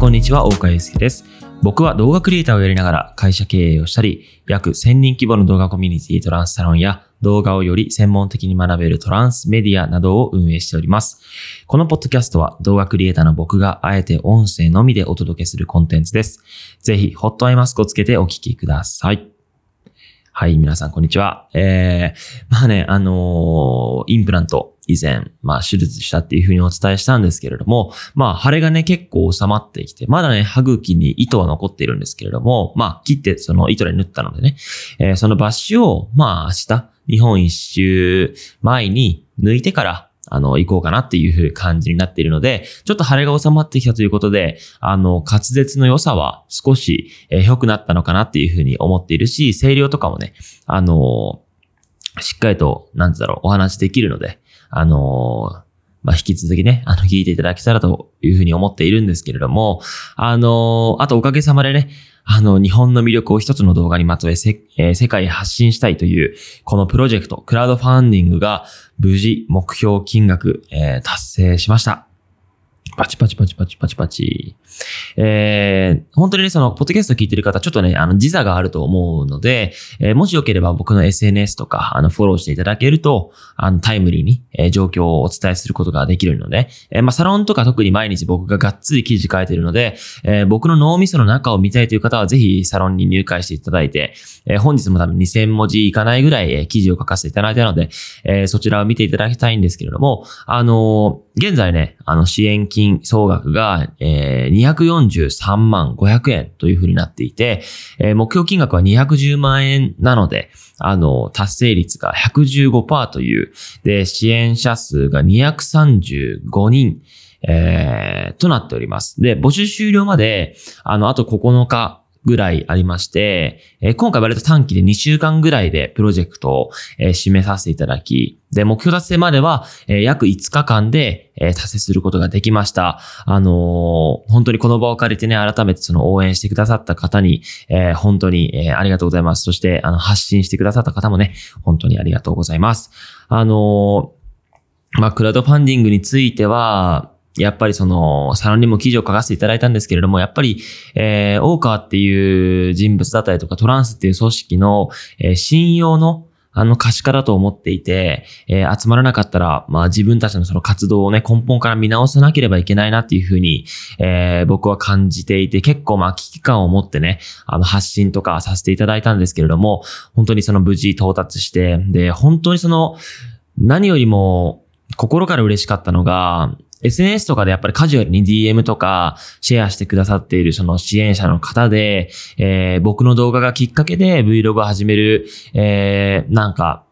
こんにちは、大川祐介です。僕は動画クリエイターをやりながら会社経営をしたり、約1000人規模の動画コミュニティトランスサロンや動画をより専門的に学べるトランスメディアなどを運営しております。このポッドキャストは動画クリエイターの僕があえて音声のみでお届けするコンテンツです。ぜひ、ホットアイマスクをつけてお聞きください。はい、皆さん、こんにちは。えー、まあね、あのーインプラント、以前、まあ、手術したっていうふうにお伝えしたんですけれども、まあ、腫れがね、結構収まってきて、まだね、歯茎に糸は残っているんですけれども、まあ、切って、その糸で縫ったのでね、えーそのバッシュを、まあ、明日、日本一周前に抜いてから、あの、行こうかなっていう感じになっているので、ちょっと腫れが収まってきたということで、あの、滑舌の良さは少し、えー良くなったのかなっていうふうに思っているし、声量とかもね、あのしっかりと、なんだろう、お話できるので、あのまあ、引き続きね、あの、聞いていただけたらというふうに思っているんですけれども、あのあとおかげさまでね、あの、日本の魅力を一つの動画にまとめ、せ、えー世界へ発信したいという、このプロジェクト、クラウドファンディングが無事目標金額、えー達成しました。パチパチパチパチパチパチ。えー、本当にね、その、ポッドキャスト聞いてる方、ちょっとね、あの、時差があると思うので、えーもしよければ僕の SNS とか、あの、フォローしていただけると、あの、タイムリーに、えー状況をお伝えすることができるので、えーまあ、サロンとか特に毎日僕ががっつり記事書いてるので、えー僕の脳みその中を見たいという方は、ぜひサロンに入会していただいて、えー本日も多分2000文字いかないぐらい、えー記事を書かせていただいたので、えーそちらを見ていただきたいんですけれども、あのー現在ね、あの、支援金総額が、えー243万500円というふうになっていて、えー目標金額は210万円なので、あの、達成率が115%という、で、支援者数が235人、えーとなっております。で、募集終了まで、あの、あと9日ぐらいありまして、今回割と短期で2週間ぐらいでプロジェクトを、締めさせていただき、で、目標達成までは、約5日間で、達成することができました。あのー本当にこの場を借りてね、改めてその応援してくださった方に、本当に、ありがとうございます。そして、あの、発信してくださった方もね、本当にありがとうございます。あのーまあ、クラウドファンディングについては、やっぱりその、サロンにも記事を書かせていただいたんですけれども、やっぱり、えー、大川っていう人物だったりとか、トランスっていう組織の、えー信用の、あの可視化だと思っていて、えー集まらなかったら、まあ自分たちのその活動をね、根本から見直さなければいけないなっていうふうに、えー僕は感じていて、結構まあ危機感を持ってね、あの発信とかさせていただいたんですけれども、本当にその無事到達して、で、本当にその、何よりも心から嬉しかったのが、SNS とかでやっぱりカジュアルに DM とかシェアしてくださっているその支援者の方で、えー僕の動画がきっかけで Vlog を始める、えーなんか、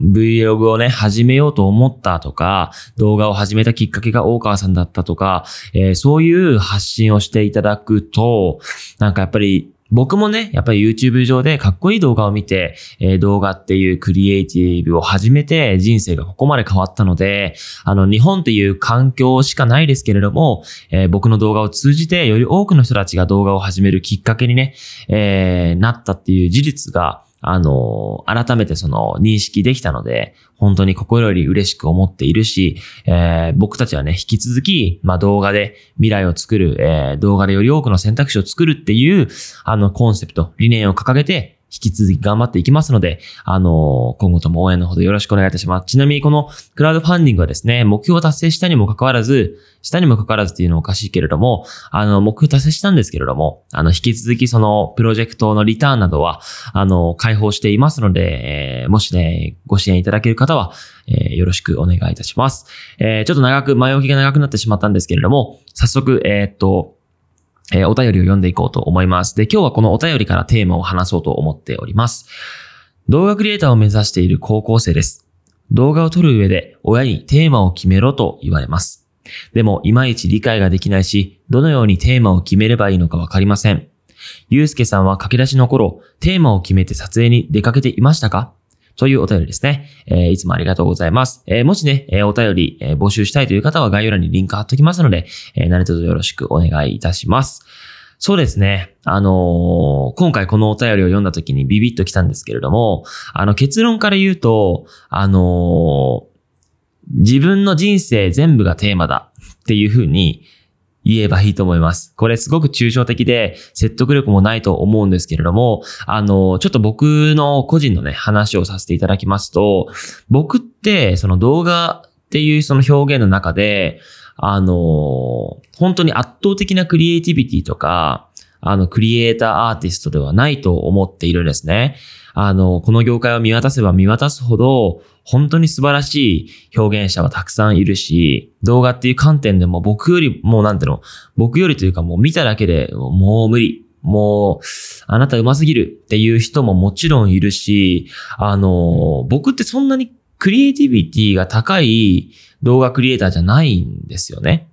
Vlog をね、始めようと思ったとか、動画を始めたきっかけが大川さんだったとか、えーそういう発信をしていただくと、なんかやっぱり僕もね、やっぱり YouTube 上でかっこいい動画を見て、えー動画っていうクリエイティブを始めて人生がここまで変わったので、あの、日本っていう環境しかないですけれども、えー僕の動画を通じてより多くの人たちが動画を始めるきっかけにね、えーなったっていう事実が、あの改めてその認識できたので、本当に心より嬉しく思っているし、えー僕たちはね、引き続き、まあ動画で未来を作る、えー動画でより多くの選択肢を作るっていう、あのコンセプト、理念を掲げて、引き続き頑張っていきますので、あの今後とも応援のほどよろしくお願いいたします。ちなみにこのクラウドファンディングはですね、目標を達成したにもかかわらず、したにもかかわらずっていうのはおかしいけれども、あの、目標達成したんですけれども、あの、引き続きそのプロジェクトのリターンなどは、あの、開放していますので、えーもしね、ご支援いただける方は、えーよろしくお願いいたします。えーちょっと長く、前置きが長くなってしまったんですけれども、早速、えーっと、えーお便りを読んでいこうと思います。で、今日はこのお便りからテーマを話そうと思っております。動画クリエイターを目指している高校生です。動画を撮る上で親にテーマを決めろと言われます。でも、いまいち理解ができないし、どのようにテーマを決めればいいのかわかりません。ゆうすけさんは駆け出しの頃、テーマを決めて撮影に出かけていましたか？というお便りですね。えーいつもありがとうございます。えーもしね、えーお便り、え募集したいという方は概要欄にリンク貼っときますので、えー何卒よろしくお願いいたします。そうですね。あのー今回このお便りを読んだ時にビビッときたんですけれども、あの結論から言うと、あの自分の人生全部がテーマだっていうふうに言えばいいと思います。これすごく抽象的で説得力もないと思うんですけれども、あの、ちょっと僕の個人のね、話をさせていただきますと、僕ってその動画っていうその表現の中で、あの、本当に圧倒的なクリエイティビティとか、あの、クリエイターアーティストではないと思っているんですね。あの、この業界を見渡せば見渡すほど、本当に素晴らしい表現者はたくさんいるし、動画っていう観点でも僕より、もうなんていうの、僕よりというかもう見ただけでもう無理。もう、あなた上手すぎるっていう人ももちろんいるし、あの、僕ってそんなにクリエイティビティが高い動画クリエイターじゃないんですよね。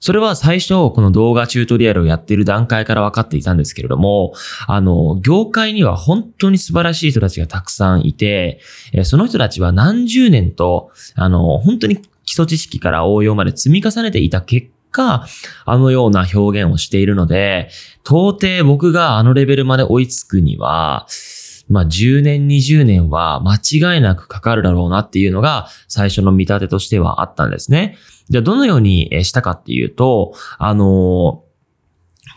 それは最初、この動画チュートリアルをやっている段階から分かっていたんですけれども、あの、業界には本当に素晴らしい人たちがたくさんいて、その人たちは何十年と、あの、本当に基礎知識から応用まで積み重ねていた結果、あのような表現をしているので、到底僕があのレベルまで追いつくには、まあ10年、20年は間違いなくかかるだろうなっていうのが最初の見立てとしてはあったんですね。じゃあどのようにしたかっていうと、あの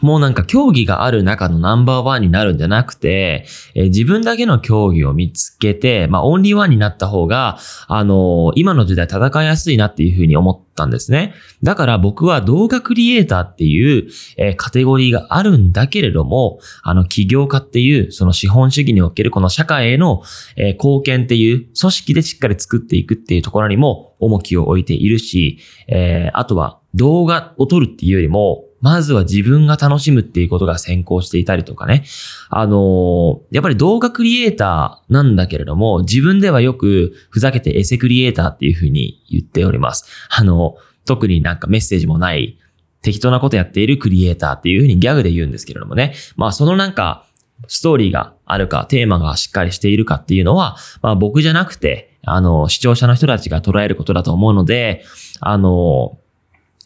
もうなんか競技がある中のナンバーワンになるんじゃなくて、えー、自分だけの競技を見つけて、まあオンリーワンになった方が、あのー、今の時代戦いやすいなっていうふうに思ったんですね。だから僕は動画クリエイターっていう、えー、カテゴリーがあるんだけれども、あの起業家っていうその資本主義におけるこの社会への、え、貢献っていう組織でしっかり作っていくっていうところにも重きを置いているし、えー、あとは動画を撮るっていうよりも、まずは自分が楽しむっていうことが先行していたりとかね。あのー、やっぱり動画クリエイターなんだけれども、自分ではよくふざけてエセクリエイターっていうふうに言っております。あの、特になんかメッセージもない適当なことやっているクリエイターっていうふうにギャグで言うんですけれどもね。まあそのなんか、ストーリーがあるか、テーマがしっかりしているかっていうのは、まあ僕じゃなくて、あの、視聴者の人たちが捉えることだと思うので、あの、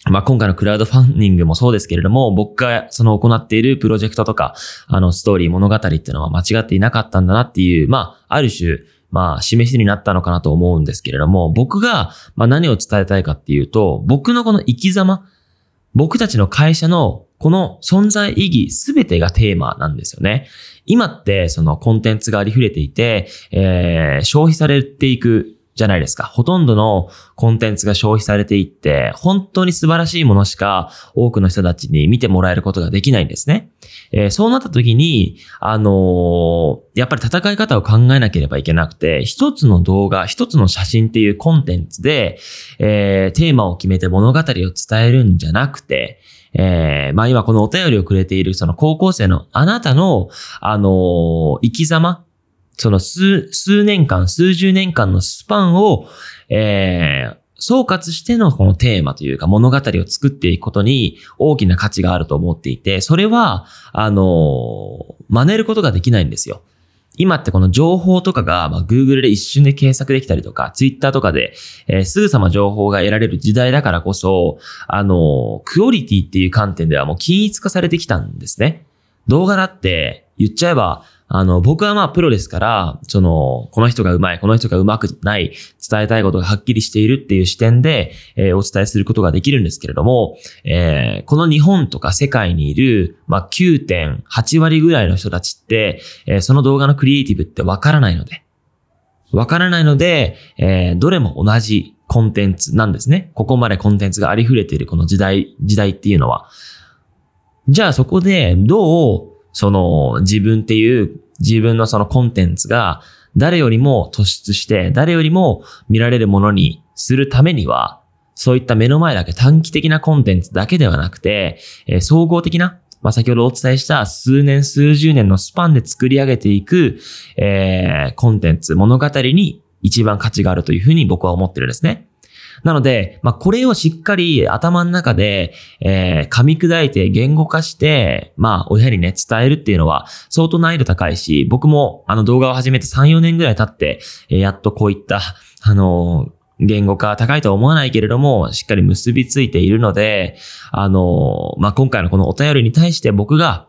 まあ、今回のクラウドファンディングもそうですけれども、僕がその行っているプロジェクトとか、あの、ストーリー、物語っていうのは間違っていなかったんだなっていう、まあ、ある種、まあ、示しになったのかなと思うんですけれども、僕が、まあ、何を伝えたいかっていうと、僕のこの生き様、僕たちの会社のこの存在意義すべてがテーマなんですよね。今ってそのコンテンツがありふれていて、えー、消費されていくじゃないですか。ほとんどのコンテンツが消費されていって、本当に素晴らしいものしか多くの人たちに見てもらえることができないんですね。えー、そうなった時に、あのー、やっぱり戦い方を考えなければいけなくて、一つの動画、一つの写真っていうコンテンツで、えー、テーマを決めて物語を伝えるんじゃなくて、えー、まあ今このお便りをくれているその高校生のあなたの、あの、生き様その数、数年間、数十年間のスパンを、えー、総括してのこのテーマというか物語を作っていくことに大きな価値があると思っていて、それは、あの、真似ることができないんですよ。今ってこの情報とかが、まあ、Google で一瞬で検索できたりとか、Twitter とかで、えー、すぐさま情報が得られる時代だからこそ、あの、クオリティっていう観点ではもう均一化されてきたんですね。動画だって言っちゃえば、あの、僕はまあプロですから、その、この人がうまい、この人がうまくない、伝えたいことがはっきりしているっていう視点で、えー、お伝えすることができるんですけれども、えー、この日本とか世界にいる、まあ9.8割ぐらいの人たちって、えー、その動画のクリエイティブってわからないので、わからないので、え、どれも同じコンテンツなんですね。ここまでコンテンツがありふれているこの時代、時代っていうのは。じゃあそこでどうその自分っていう自分のそのコンテンツが誰よりも突出して誰よりも見られるものにするためには、そういった目の前だけ短期的なコンテンツだけではなくて、えー、総合的な、まあ、先ほどお伝えした数年数十年のスパンで作り上げていく、えー、コンテンツ、物語に一番価値があるというふうに僕は思ってるんですね。なので、まあ、これをしっかり頭の中で、えー、噛み砕いて言語化して、まあ、親にね、伝えるっていうのは相当難易度高いし、僕もあの動画を始めて3、4年ぐらい経って、えー、やっとこういった、あのー言語化高いとは思わないけれども、しっかり結びついているので、あの、まあ、今回のこのお便りに対して僕が、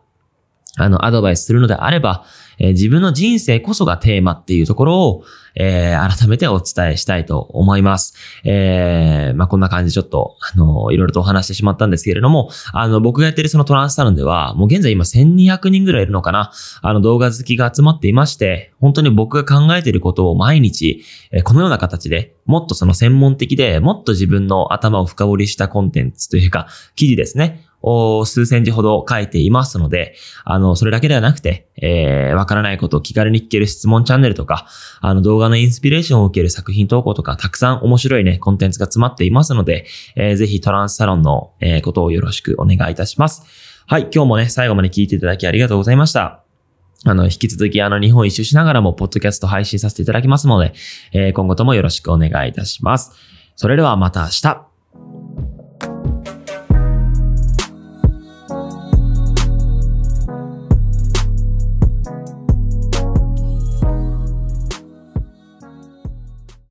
あの、アドバイスするのであれば、えー、自分の人生こそがテーマっていうところを、えー、改めてお伝えしたいと思います。えー、まあ、こんな感じでちょっと、あの、いろいろとお話してしまったんですけれども、あの、僕がやってるそのトランスサロンでは、もう現在今1200人ぐらいいるのかな、あの、動画好きが集まっていまして、本当に僕が考えていることを毎日、えー、このような形で、もっとその専門的で、もっと自分の頭を深掘りしたコンテンツというか、記事ですね。数千字ほど書いていますので、あの、それだけではなくて、えー、わからないことを気軽に聞ける質問チャンネルとか、あの、動画のインスピレーションを受ける作品投稿とか、たくさん面白いね、コンテンツが詰まっていますので、えー、ぜひトランスサロンの、えー、ことをよろしくお願いいたします。はい、今日もね、最後まで聞いていただきありがとうございました。あの、引き続きあの、日本一周しながらも、ポッドキャスト配信させていただきますので、えー、今後ともよろしくお願いいたします。それではまた明日。